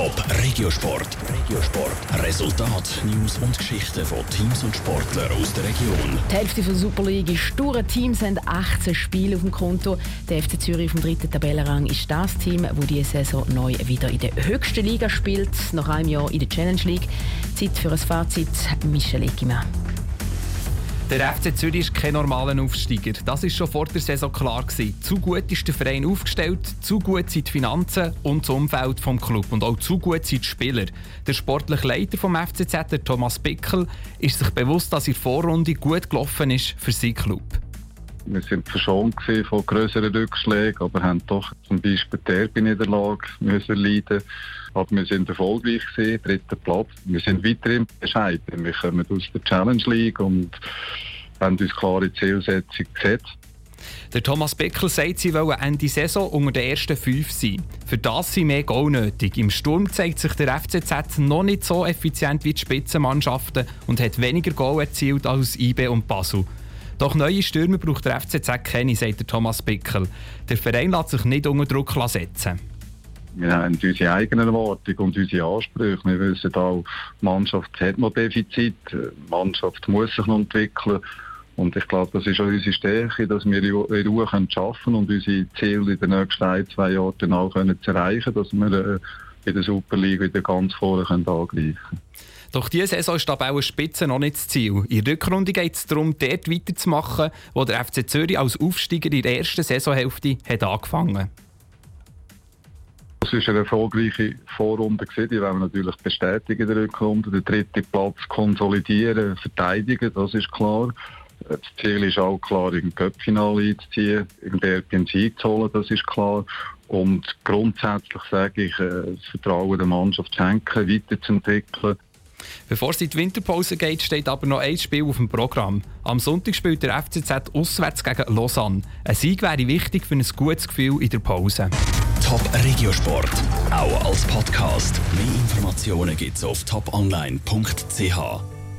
Top Regiosport. Regiosport. Resultat, News und Geschichten von Teams und Sportlern aus der Region. Die Hälfte der Super League ist durch. Teams haben 18 Spiele auf dem Konto. Der FC Zürich dem dritten Tabellenrang ist das Team, das diese Saison neu wieder in der höchsten Liga spielt. Nach einem Jahr in der Challenge League. Zeit für ein Fazit. Michel Egimann. Der FC Zürich ist kein normaler Aufsteiger. Das ist schon vor der Saison klar gewesen. Zu gut ist der Verein aufgestellt, zu gut sind die Finanzen und das Umfeld vom Club und auch zu gut sind die Spieler. Der sportliche Leiter vom FCZ, der Thomas Pickel, ist sich bewusst, dass die Vorrunde gut gelaufen ist für seinen Club. Wir sind verschont von größeren Rückschlägen, aber haben doch zum Beispiel die Derby-Niederlage müssen leiden. Aber wir sind erfolgreich gewesen, dritter Platz. Wir sind weiterhin bescheiden. Wir kommen aus der Challenge League und haben uns klare Zielsetzung gesetzt. Der Thomas Beckel sagt, sie wollen Ende Saison unter den ersten fünf sein. Für das sind mehr Goal nötig. Im Sturm zeigt sich der FCZ noch nicht so effizient wie die Spitzenmannschaften und hat weniger Goal erzielt als IB und Basel. Doch neue Stürmer braucht der FCZ keine, sagt der Thomas Pickel. Der Verein lässt sich nicht unter Druck setzen. Wir haben unsere eigenen Erwartungen und unsere Ansprüche. Wir wissen auch, die Mannschaft hat noch Defizit, die Mannschaft muss sich noch entwickeln. Und ich glaube, das ist auch unsere Stärke, dass wir in Ruhe arbeiten können und unsere Ziele in den nächsten ein, zwei Jahren auch können erreichen können, dass wir äh, in der Super League wieder ganz vorne angreifen können. Doch diese Saison ist aber auch Spitze noch nicht das Ziel. In der Rückrunde geht es darum, dort weiterzumachen, wo der FC Zürich als Aufsteiger in der ersten Saisonhälfte hat angefangen Es war eine erfolgreiche Vorrunde. Die wollen wir natürlich bestätigen in der Rückrunde. Den dritten Platz konsolidieren, verteidigen, das ist klar. Das Ziel ist auch klar, im Cup-Finale einzuziehen, im Derby einen Sieg zu holen, das ist klar. Und grundsätzlich sage ich, äh, das Vertrauen der Mannschaft schenken, weiterzuentwickeln. Bevor es in die Winterpause geht, steht aber noch ein Spiel auf dem Programm. Am Sonntag spielt der FCZ auswärts gegen Lausanne. Ein Sieg wäre wichtig für ein gutes Gefühl in der Pause. Top Regiosport, auch als Podcast. Mehr Informationen gibt es auf toponline.ch.